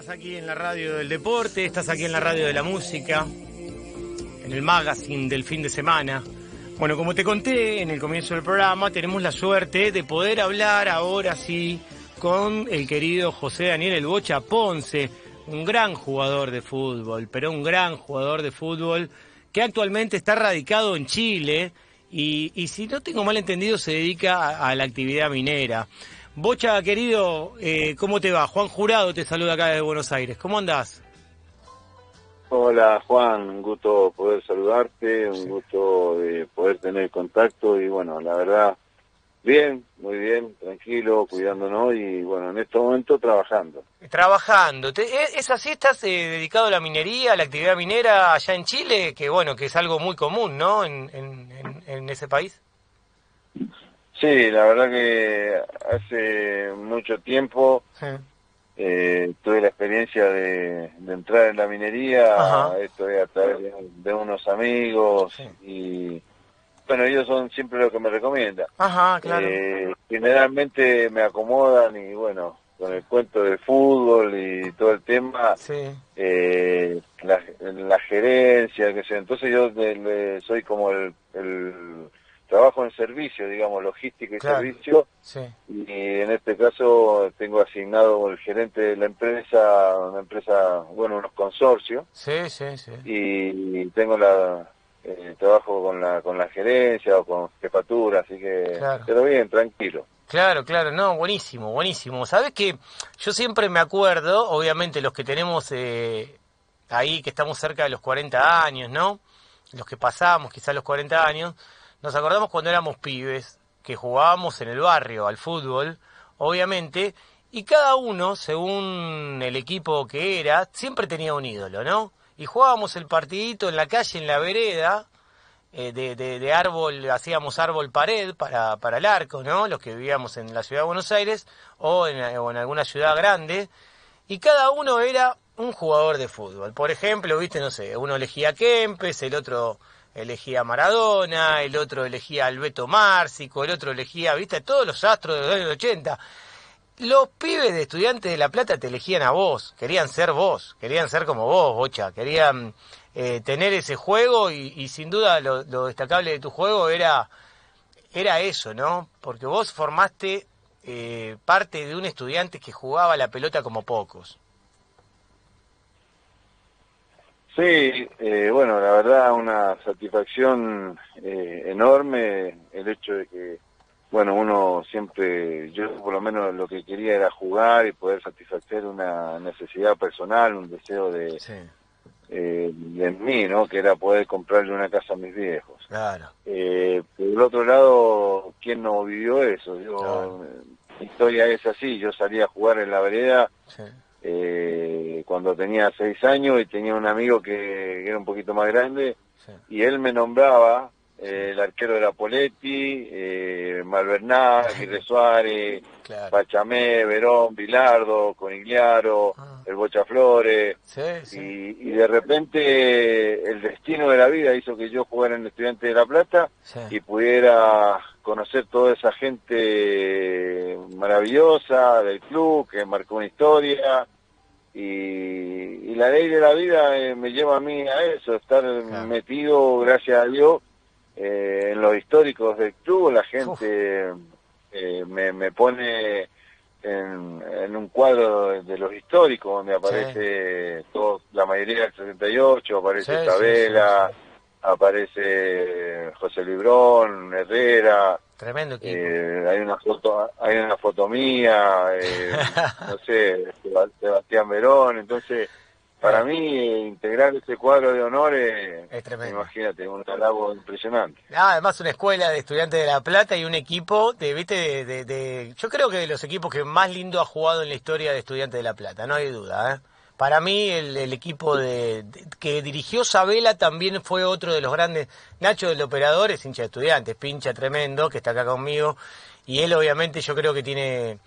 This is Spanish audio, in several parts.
estás aquí en la radio del deporte, estás aquí en la radio de la música, en el magazine del fin de semana. Bueno, como te conté en el comienzo del programa, tenemos la suerte de poder hablar ahora sí con el querido José Daniel El Bocha Ponce, un gran jugador de fútbol, pero un gran jugador de fútbol que actualmente está radicado en Chile y, y si no tengo mal entendido se dedica a, a la actividad minera. Bocha, querido, eh, ¿cómo te va? Juan Jurado te saluda acá de Buenos Aires. ¿Cómo andás? Hola Juan, un gusto poder saludarte, un gusto de poder tener contacto y bueno, la verdad, bien, muy bien, tranquilo, cuidándonos y bueno, en este momento trabajando. Trabajando. ¿Te- ¿Es así? ¿Estás eh, dedicado a la minería, a la actividad minera allá en Chile? Que bueno, que es algo muy común, ¿no? En, en- en ese país. Sí, la verdad que hace mucho tiempo Sí. eh, tuve la experiencia de, de entrar en la minería, Ajá. esto es a través de, de unos amigos Sí. y bueno, ellos son siempre lo que me recomiendan. Ajá, claro. Eh, generalmente me acomodan y bueno, con el cuento del fútbol y todo el tema, sí. eh, la, la gerencia, que sé. Entonces yo de- le- soy como el, el trabajo en servicio, digamos, logística y Claro. servicio, Sí. y en este caso tengo asignado el gerente de la empresa, una empresa, bueno, unos consorcios, Sí, sí, sí. y tengo la eh, trabajo con la con la gerencia o con jefatura, así que, Claro. pero bien, tranquilo. Claro, claro, no, buenísimo, buenísimo. Sabes que yo siempre me acuerdo, obviamente los que tenemos eh, ahí, que estamos cerca de los 40 años, ¿no? Los que pasamos quizás los 40 años, nos acordamos cuando éramos pibes, que jugábamos en el barrio al fútbol, obviamente, y cada uno, según el equipo que era, siempre tenía un ídolo, ¿no? Y jugábamos el partidito en la calle, en la vereda, eh, de, de, de árbol, hacíamos árbol pared para, para el arco, ¿no? Los que vivíamos en la ciudad de Buenos Aires o en, alguna ciudad grande. Y cada uno era un jugador de fútbol. Por ejemplo, viste, no sé, uno elegía Kempes, el otro elegía a Maradona, el otro elegía a Alberto Márcico, el otro elegía, viste, todos los astros de los años 80. Los pibes de estudiantes de La Plata te elegían a vos, querían ser vos, querían ser como vos, Bocha, querían eh, tener ese juego y, y sin duda lo, lo destacable de tu juego era, era eso, ¿no? Porque vos formaste eh, parte de un estudiante que jugaba la pelota como pocos. Sí, eh, bueno, la verdad una satisfacción eh, enorme el hecho de que, bueno, uno siempre, yo por lo menos lo que quería era jugar y poder satisfacer una necesidad personal, un deseo de, Sí, eh, de mí, ¿no? Que era poder comprarle una casa a mis viejos. claro. Eh, por el otro lado, ¿quién no vivió eso? Yo, Claro. historia es así, yo salí a jugar en la vereda Sí, eh, cuando tenía seis años y tenía un amigo que era un poquito más grande sí. y él me nombraba eh, el arquero de la Poletti, eh, Malvernal, Aguirre Suárez, Claro. Pachamé, Verón, Bilardo, Conigliaro, Ah. el Bocha Flores, Sí, sí. y, y de repente el destino de la vida hizo que yo jugara en el Estudiante de La Plata sí. y pudiera conocer toda esa gente maravillosa del club que marcó una historia y, y la ley de la vida eh, me lleva a mí a eso, estar metido, gracias a Dios, eh, en los históricos del club, la gente eh, me, me pone en, en un cuadro de, los históricos donde aparece todo, la mayoría del 78, aparece Sí, sí, Isabela, sí, aparece José Librón, Herrera, Tremendo equipo. eh, hay una foto, hay una foto mía, eh, no sé, Seba- Sebastián Verón, entonces para mí eh, integrar ese cuadro de honores, Es tremendo. imagínate, un halago impresionante. Ah, además una escuela de estudiantes de La Plata y un equipo de, viste, de, de- de- yo creo que de los equipos que más lindo ha jugado en la historia de estudiantes de La Plata, no hay duda, ¿eh? Para mí el, equipo de, que dirigió Sabela también fue otro de los grandes. Nacho del operador es hincha de estudiantes, pincha tremendo, que está acá conmigo, y él obviamente yo creo que tiene,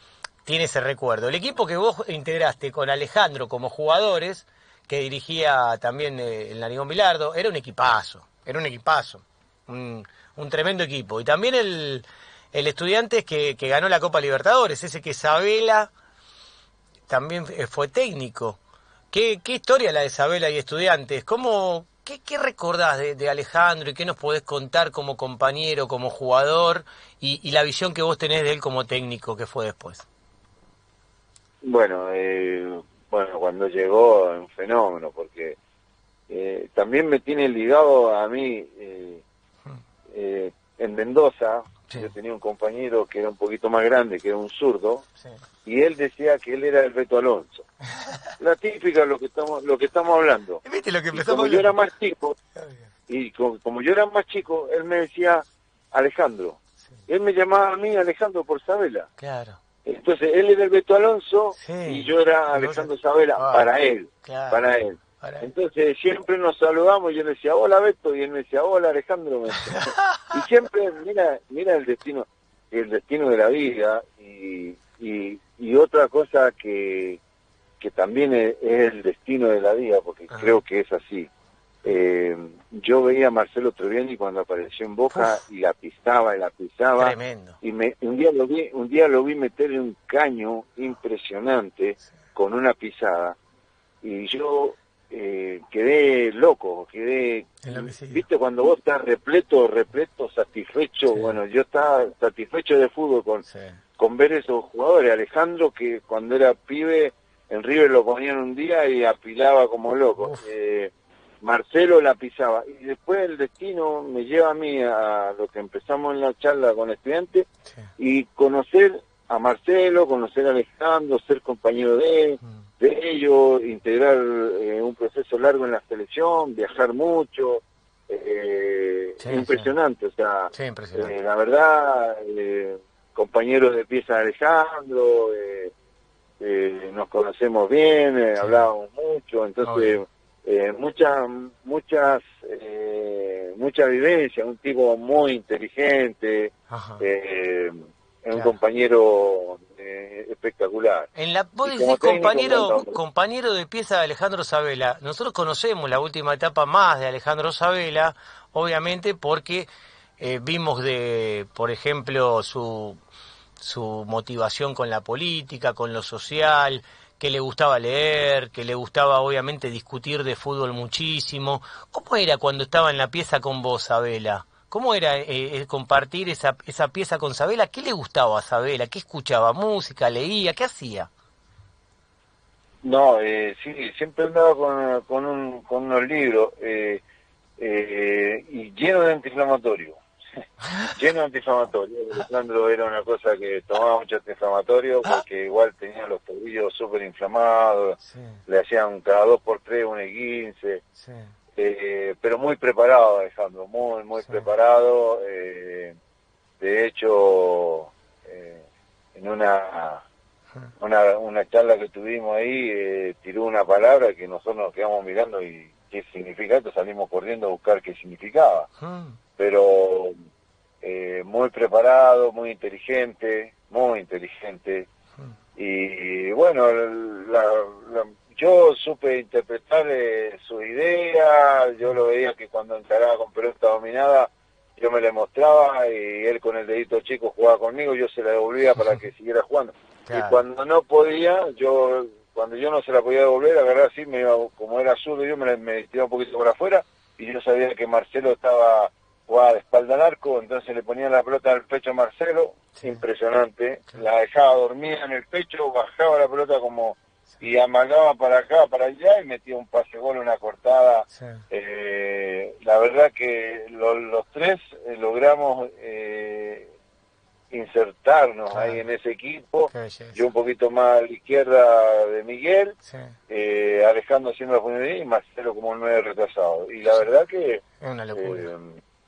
tiene ese recuerdo. El equipo que vos integraste con Alejandro como jugadores, que dirigía también eh, el Narigón Bilardo, era un equipazo, era un equipazo, un, un tremendo equipo. Y también el, el Estudiantes que, que ganó la Copa Libertadores, ese que Sabela también eh, fue técnico. Qué, qué historia la de Isabela y estudiantes. ¿Cómo, qué, qué recordás de, Alejandro y qué nos podés contar como compañero, como jugador y, la visión que vos tenés de él como técnico que fue después? Bueno, eh, bueno, cuando llegó un fenómeno porque eh, también me tiene ligado a mí eh, eh, en Mendoza. Yo tenía un compañero que era un poquito más grande, que era un zurdo, y él decía que él era el Beto Alonso. La típica lo que estamos lo que estamos hablando. ¿Viste lo que como yo era más chico, y como, yo era más chico, él me decía Alejandro. Él me llamaba a mí Alejandro por Sabela. Claro. Entonces él era el Beto Alonso y yo era Alejandro Sabela ah, para él, para él. Entonces siempre nos saludamos y yo le decía, hola Beto, y él me decía, hola Alejandro. y siempre, mira, mira el destino, el destino de la vida y, y, otra cosa que, que también es, el destino de la vida, porque creo que es así. Eh, yo veía a Marcelo Treviani cuando apareció en Boca y la pisaba y la pisaba. Tremendo. Y me, un día lo vi, un día lo vi meterle un caño impresionante con una pisada. Y yo eh, quedé loco, quedé, viste cuando vos estás repleto, repleto, satisfecho, bueno, yo estaba satisfecho de fútbol con, con ver esos jugadores, Alejandro que cuando era pibe en River lo ponían un día y apilaba como loco, eh, Marcelo la pisaba. Y después el destino me lleva a mí a lo que empezamos en la charla con estudiantes y conocer a Marcelo, conocer a Alejandro, ser compañero de él. Mm. de ello, integrar eh, un proceso largo en la selección, viajar mucho, eh, impresionante, o sea, eh, la verdad, eh, compañeros de pieza Alejandro, nos conocemos bien, hablábamos mucho, entonces muchas, muchas, mucha vivencia, un tipo muy inteligente, un compañero eh, espectacular. En la, vos decís compañero, compañero de pieza de Alejandro Sabela. Nosotros conocemos la última etapa más de Alejandro Sabela, obviamente porque eh, vimos de, por ejemplo, su, su motivación con la política, con lo social, que le gustaba leer, que le gustaba obviamente discutir de fútbol muchísimo. ¿Cómo era cuando estaba en la pieza con vos, Sabela? ¿Cómo era eh, eh, compartir esa, esa pieza con Sabela? ¿Qué le gustaba a Sabela? ¿Qué escuchaba? ¿Música? ¿Leía? ¿Qué hacía? No, eh, sí, siempre andaba con, con, un, con unos libros eh, y lleno de antiinflamatorio. lleno de antiinflamatorio. Alejandro era una cosa que tomaba mucho antiinflamatorio porque igual tenía los tobillos súper inflamados, le hacían cada dos por tres un E15. Sí. Eh, pero muy preparado Alejandro, muy, muy preparado. Eh, de hecho, eh, en una, una, una charla que tuvimos ahí, tiró una palabra que nosotros nos quedamos mirando y qué significa esto, salimos corriendo a buscar qué significaba. Pero muy preparado, muy inteligente, muy inteligente. Y bueno, la, yo supe interpretar eh, su idea, yo lo veía que cuando encaraba con pelota dominada, yo me le mostraba y él con el dedito chico jugaba conmigo, yo se la devolvía para que siguiera jugando. Y cuando no podía, yo cuando yo no se la podía devolver, agarrar así, me iba, como era zurdo, yo me, me tiraba un poquito por afuera y yo sabía que Marcelo estaba jugaba de espalda al arco, entonces le ponía la pelota al pecho a Marcelo, impresionante, la dejaba dormida en el pecho, bajaba la pelota como y amagaba para acá, para allá y metía un pase gol, una cortada. Eh, la verdad que los tres eh, logramos eh, insertarnos ahí en ese equipo. Yo un poquito más a la izquierda de Miguel, Alejandro haciendo la función y Marcelo como un nueve retrasado. Y la verdad que... Una locura.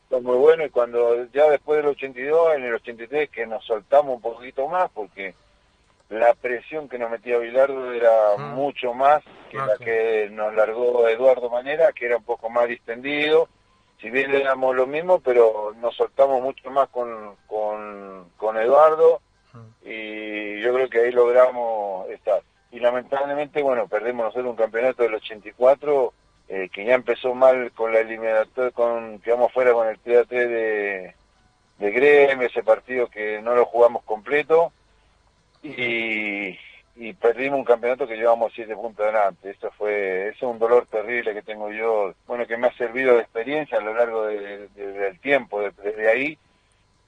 Fue muy bueno y cuando ya después del 82, en el 83, que nos soltamos un poquito más porque la presión que nos metía Bilardo era mm. mucho más que la que nos largó Eduardo Manera, que era un poco más distendido. Si bien éramos lo mismo, pero nos soltamos mucho más con, con, Eduardo mm. y yo creo que ahí logramos estar. Y lamentablemente, bueno, perdemos nosotros un campeonato del 84 eh, que ya empezó mal con la eliminatoria, con, quedamos fuera con el 3 de, de Gremio, ese partido que no lo jugamos completo y, y perdimos un campeonato que llevamos siete puntos adelante. Esto fue, eso es un dolor terrible que tengo yo, bueno, que me ha servido de experiencia a lo largo del tiempo, desde ahí.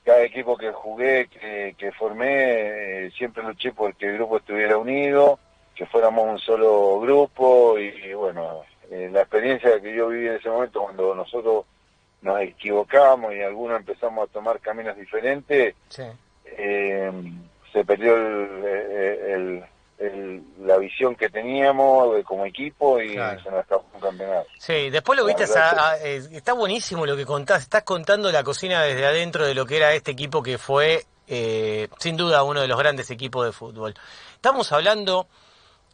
Cada equipo que jugué, que, formé, eh, siempre luché por que el grupo estuviera unido, que fuéramos un solo grupo y, bueno, eh, la experiencia que yo viví en ese momento cuando nosotros nos equivocamos y algunos empezamos a tomar caminos diferentes, eh, se perdió el, la visión que teníamos como equipo y se nos acabó un campeonato. Sí, después lo viste, eh, está buenísimo lo que contás, estás contando la cocina desde adentro de lo que era este equipo que fue eh, sin duda uno de los grandes equipos de fútbol. Estamos hablando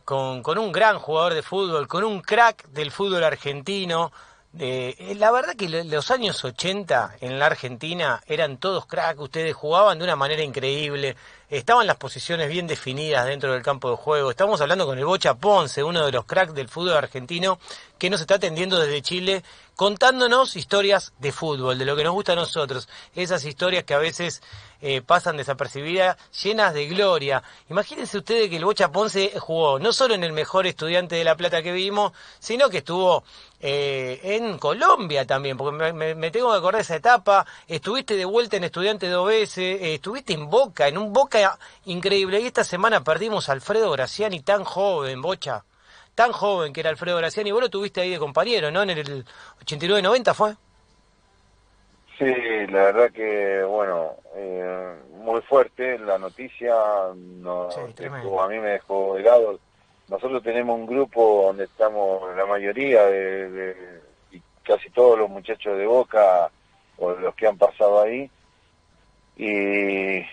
con, con un gran jugador de fútbol, con un crack del fútbol argentino, eh, la verdad que los años 80 en la Argentina eran todos crack, ustedes jugaban de una manera increíble, estaban las posiciones bien definidas dentro del campo de juego. Estamos hablando con el Bocha Ponce, uno de los cracks del fútbol argentino, que nos está atendiendo desde Chile, contándonos historias de fútbol, de lo que nos gusta a nosotros. Esas historias que a veces eh, pasan desapercibidas, llenas de gloria. Imagínense ustedes que el Bocha Ponce jugó no solo en el mejor estudiante de La Plata que vimos, sino que estuvo eh, en Colombia también, porque me, tengo que acordar de esa etapa. Estuviste de vuelta en Estudiante de OBS, eh, estuviste en Boca, en un Boca increíble. Y esta semana perdimos a Alfredo Graciani, tan joven, Bocha, tan joven que era Alfredo Graciani. Vos lo tuviste ahí de compañero, ¿no? En el 89-90 fue. Sí, la verdad que, bueno, eh, muy fuerte la noticia. No, a mí me dejó helado. Nosotros tenemos un grupo donde estamos la mayoría de, y casi todos los muchachos de Boca o los que han pasado ahí. Y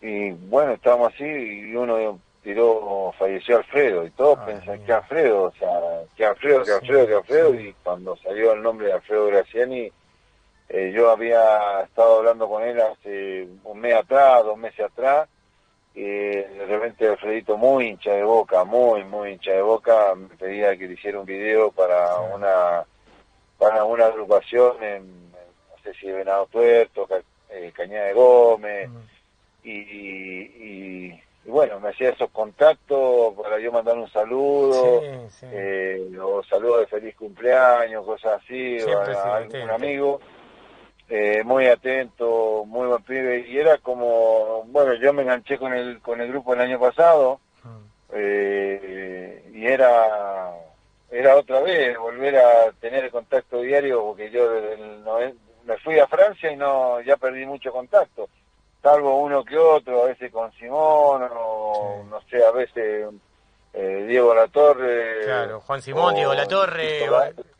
y bueno, estábamos así y uno tiró, falleció Alfredo y todos pensaban que Alfredo, o sea, que Alfredo, que Alfredo, que Alfredo y cuando salió el nombre de Alfredo Graciani, eh, yo había estado hablando con él hace un mes atrás, dos meses atrás, y de repente Alfredito muy hincha de boca, muy, muy hincha de boca, me pedía que le hiciera un video para una para una agrupación en, no sé si Venado Tuerto, eh, Cañada de Gómez, y, bueno, me hacía esos contactos para yo mandar un saludo, Eh, o saludos de feliz cumpleaños, cosas así, o a, algún amigo. Eh, muy atento, muy buen pibe, y era como, bueno, yo me enganché con el, con el grupo el año pasado, mm. eh, y era, era otra vez volver a tener el contacto diario, porque yo me fui a Francia y no, ya perdí mucho contacto salvo uno que otro, a veces con Simón, o no sé, a veces eh, Diego Latorre. Claro, Juan Simón, Diego Latorre,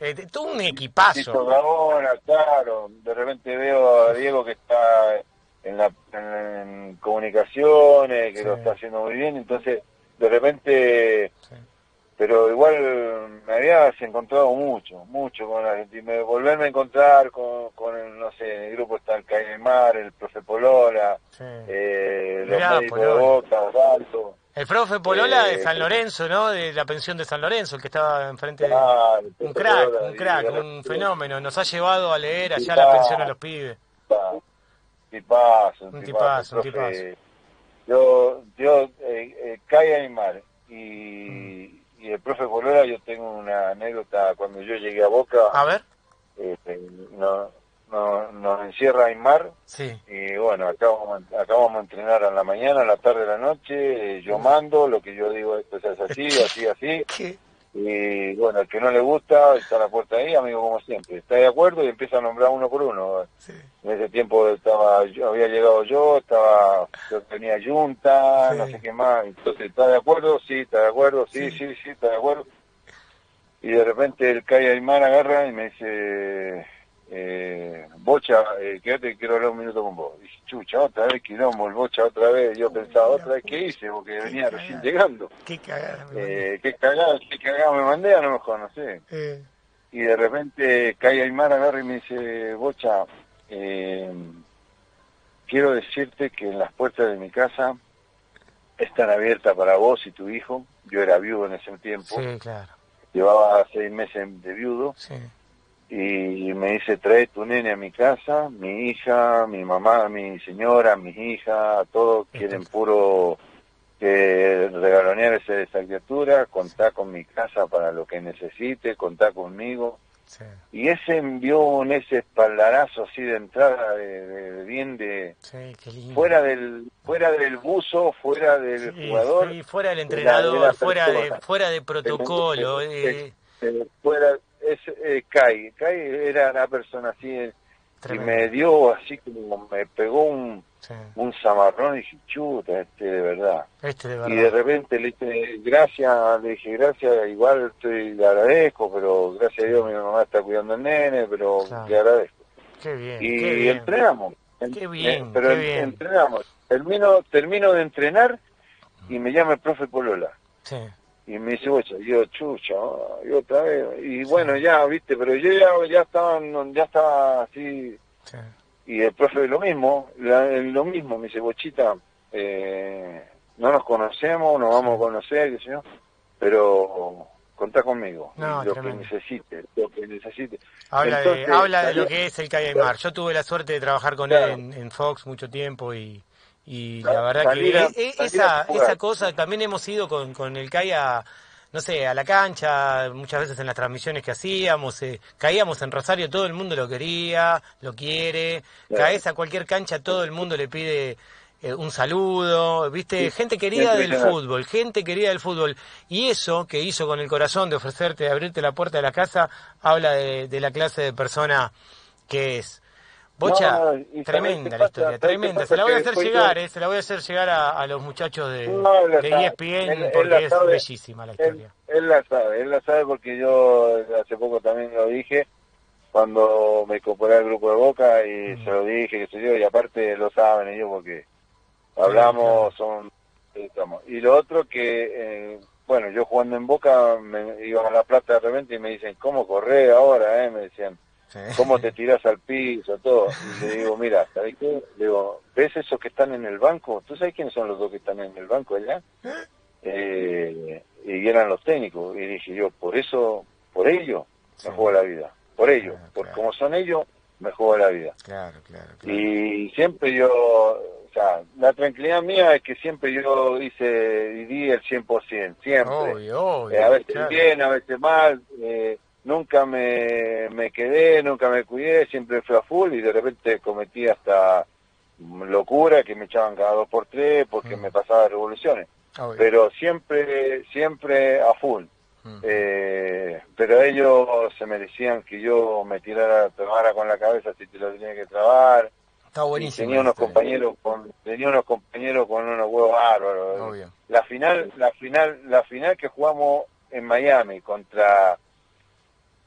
eh, todo un equipazo. claro, de repente veo a Diego que está en, la, en, comunicaciones, que lo está haciendo muy bien, entonces de repente pero igual me habías encontrado mucho, mucho con la Argentina. Volverme a encontrar con, con el, no sé, el grupo está el Caimar, el profe Polola, eh, los médicos de Boca, Osvaldo. El profe Polola de eh, San Lorenzo, ¿no? De la pensión de San Lorenzo, el que estaba enfrente de... un crack, un crack, un fenómeno. Nos ha llevado a leer allá la pensión a los pibes. Un tipazo, un tipazo, un tipazo. Yo, yo, eh, eh, profe Bolera, yo tengo una anécdota cuando yo llegué a Boca. A ver. Este, no, no, nos encierra Aymar. Sí. Y bueno, acá vamos, acá vamos a entrenar a la mañana, a la tarde, a la noche. yo mando, lo que yo digo esto es así, así, así. ¿Qué? Y bueno, al que no le gusta, está la puerta ahí, amigo, como siempre. Está de acuerdo y empieza a nombrar uno por uno. En ese tiempo estaba yo, había llegado yo, estaba yo tenía Junta, no sé qué más. Entonces, ¿está de acuerdo? Sí, está de acuerdo, sí, sí, sí, está de acuerdo. Y de repente el Calle Aymar agarra y me dice, eh, Bocha, eh, quédate, quiero hablar un minuto con vos. Y chucha, otra vez quilombo, el Bocha otra vez. Yo pensaba, otra vez, ¿qué hice? Porque venía recién llegando. Qué cagada. Eh, qué cagada, qué cagada me mandé, a lo mejor, no sé. Eh. Y de repente cae Aymar, agarra y me dice, Bocha, eh, quiero decirte que en las puertas de mi casa están abiertas para vos y tu hijo. Yo era viudo en ese tiempo. Sí, claro. Llevaba seis meses de viudo. Sí y me dice, trae tu nene a mi casa, mi hija, mi mamá, mi señora, mis hijas, todos quieren puro que regalonear esa, esa criatura, contar con mi casa para lo que necesite, contar conmigo. Y ese envió un ese espaldarazo así de entrada, de, bien de... Fuera del fuera del buzo, fuera del jugador. fuera del entrenador, fuera, de, fuera de protocolo. Eh. fuera, es, eh, Kai, Kai era una persona así y me dio así como me pegó un, un zamarrón y dije, chuta, este de verdad. Este de verdad. Y de repente le dije, gracias, le dije, gracias, igual estoy, le agradezco, pero gracias a Dios mi mamá está cuidando al nene, pero le agradezco. Qué bien. Y entrenamos. Qué bien, pero qué bien. entrenamos. Termino, termino de entrenar y me llama el profe Polola. Sí y me dice, oye, yo, chucha, y otra vez, y bueno, ya, viste, pero yo ya, ya estaba, ya estaba así, y el profe lo mismo, lo mismo, me dice, bochita, eh, no nos conocemos, nos vamos a conocer, qué pero contá conmigo, lo que necesite, lo que necesite. Habla, de, habla de lo que es el Mar. Yo tuve la suerte de trabajar con él en, en Fox mucho tiempo y y la verdad que esa, esa cosa, también hemos ido con, con el CAI a, no sé, a la cancha, muchas veces en las transmisiones que hacíamos, eh, caíamos en Rosario, todo el mundo lo quería, lo quiere, caes a cualquier cancha, todo el mundo le pide eh, un saludo, viste, gente querida del fútbol, gente querida del fútbol. Y eso que hizo con el corazón de ofrecerte, de abrirte la puerta de la casa, habla de, de la clase de persona que es. Bocha, tremenda la historia, tremenda. Se la voy a hacer llegar, eh, se la voy a hacer llegar a, los muchachos de, de ESPN porque es bellísima la historia. Él, la sabe, él la sabe porque yo hace poco también lo dije cuando me incorporé al grupo de Boca y mm. se lo dije, que sé yo, y aparte lo saben ellos porque hablamos, son... Y lo otro que, eh, bueno, yo jugando en Boca me iban a La Plata de repente y me dicen, ¿cómo correr ahora? Eh? Me decían cómo te tiras al piso, todo. Y le digo, mira, ¿sabes qué? Le digo, ¿ves esos que están en el banco? ¿Tú sabes quiénes son los dos que están en el banco allá? Eh, y eran los técnicos. Y dije yo, por eso, por ello, me juego la vida. Por ello, porque como son ellos, me juego la vida. Claro, claro, Y siempre yo, o sea, la tranquilidad mía es que siempre yo hice y di el 100%, siempre. Eh, a veces bien, a veces mal. Eh, nunca me, me quedé, nunca me cuidé, siempre fui a full y de repente cometí hasta locura que me echaban cada dos por tres porque mm. me pasaba revoluciones. Pero siempre, siempre a full. Mm. Eh, pero ellos se merecían que yo me tirara, tomara con la cabeza si te lo tenía que trabar. Está buenísimo. tenía unos compañeros con, tenía unos compañeros con unos huevos bárbaros. La final, la final, la final que jugamos en Miami contra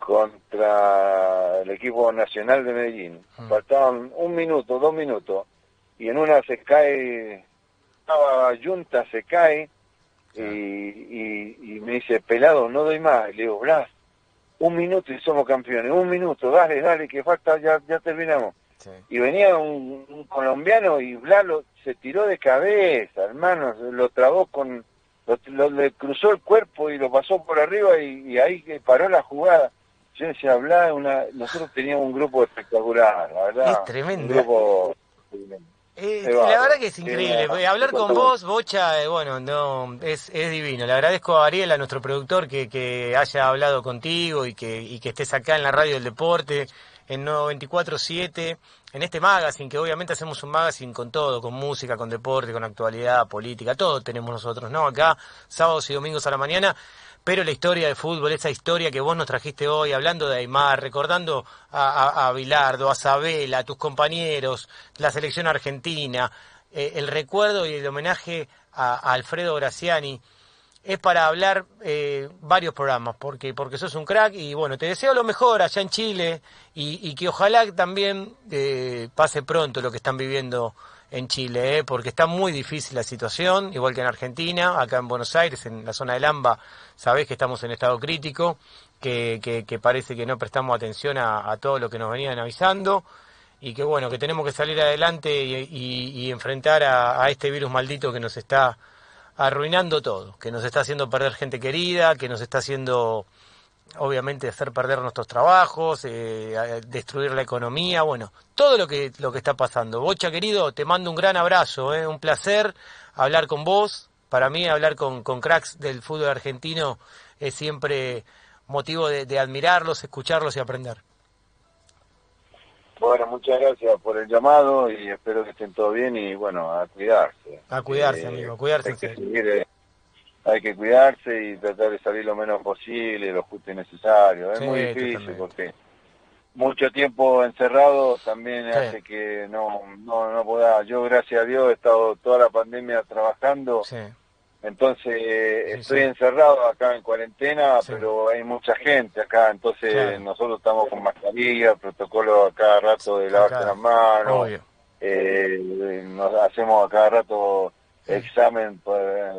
contra el equipo nacional de Medellín. Mm. Faltaban un minuto, dos minutos, y en una se cae, estaba Junta, se cae, y, y, me dice, pelado, no doy más. le digo, Blas, un minuto y somos campeones, un minuto, dale, dale, que falta, ya, ya terminamos. Y venía un, colombiano y Blas se tiró de cabeza, hermano, lo trabó con, lo, le cruzó el cuerpo y lo pasó por arriba y, y ahí paró la jugada se hablaba, una, nosotros teníamos un grupo espectacular, la verdad. Es tremendo. Eh, la verdad que es increíble. Hablar con vos, Bocha, eh, bueno, no es, es divino. Le agradezco a Ariel, a nuestro productor, que, que haya hablado contigo y que, y que estés acá en la radio del deporte, en 94.7, en este magazine, que obviamente hacemos un magazine con todo, con música, con deporte, con actualidad, política, todo tenemos nosotros, ¿no? Acá, sábados y domingos a la mañana pero la historia de fútbol, esa historia que vos nos trajiste hoy, hablando de Aymar, recordando a, a, Bilardo, a Sabela, a tus compañeros, la selección argentina, eh, el recuerdo y el homenaje a, Alfredo Graciani, es para hablar eh, varios programas, porque, porque sos un crack y bueno, te deseo lo mejor allá en Chile y, que ojalá también eh, pase pronto lo que están viviendo en Chile, ¿eh? porque está muy difícil la situación, igual que en Argentina, acá en Buenos Aires, en la zona del AMBA, sabés que estamos en estado crítico, que, que, parece que no prestamos atención a, todo lo que nos venían avisando y que bueno, que tenemos que salir adelante y, enfrentar a, este virus maldito que nos está arruinando todo, que nos está haciendo perder gente querida, que nos está haciendo obviamente hacer perder nuestros trabajos, eh, destruir la economía, bueno, todo lo que, lo que está pasando. Bocha querido, te mando un gran abrazo, eh, un placer hablar con vos para mí hablar con, con cracks del fútbol argentino es siempre motivo de, de admirarlos, escucharlos y aprender. Bueno, muchas gracias por el llamado y espero que estén todos bien y bueno, a cuidarse. A cuidarse, Eh, amigo, a cuidarse Hay en que, serio. seguir, hay que cuidarse y tratar de salir lo menos posible, lo justo y necesario. Es Sí, muy difícil totalmente. porque mucho tiempo encerrado también Sí. hace que no, no, no pueda. Yo, gracias a Dios, he estado toda la pandemia trabajando. Sí, Entonces Sí, estoy encerrado acá en cuarentena, pero hay mucha gente acá, entonces Claro. nosotros estamos con mascarilla, protocolo a cada rato de lavarse Acá. las manos, eh, nos hacemos a cada rato examen para,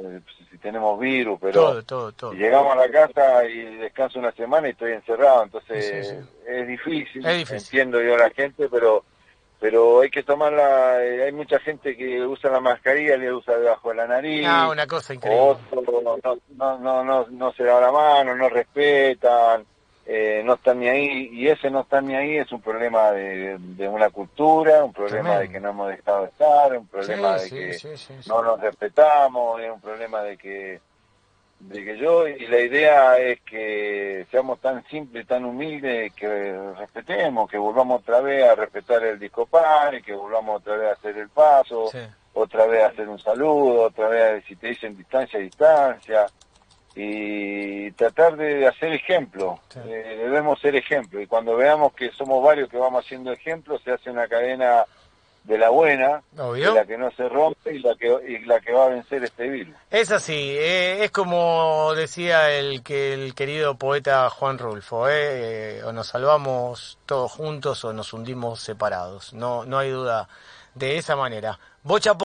tenemos virus, pero Todo, todo, todo. y llegamos a la casa y descanso una semana y estoy encerrado, entonces Sí, sí. es difícil, Es difícil. entiendo yo a la gente, pero pero hay que tomarla, eh, hay mucha gente que usa la mascarilla y le usa debajo de la nariz, Ah, una cosa increíble. otros no, no, no, no, no se dan la mano, no respetan, eh, no están ni ahí, y ese no están ni ahí es un problema de, de una cultura, un problema Tremendo. de que no hemos dejado de estar, un problema Sí, de sí, que sí, no nos respetamos, es un problema de que de que yo y la idea es que seamos tan simples, tan humildes, que respetemos, que volvamos otra vez a respetar el disco par, que volvamos otra vez a hacer el paso, otra vez a hacer un saludo, otra vez si te dicen distancia, distancia, y tratar de hacer ejemplo. Sí. Eh, debemos ser ejemplo, y cuando veamos que somos varios que vamos haciendo ejemplo, se hace una cadena de la buena, Obvio. de la que no se rompe y la que, y la que va a vencer este virus. Es así, eh, es como decía el que el querido poeta Juan Rulfo, eh, eh, o nos salvamos todos juntos o nos hundimos separados. No, no hay duda de esa manera. Bocha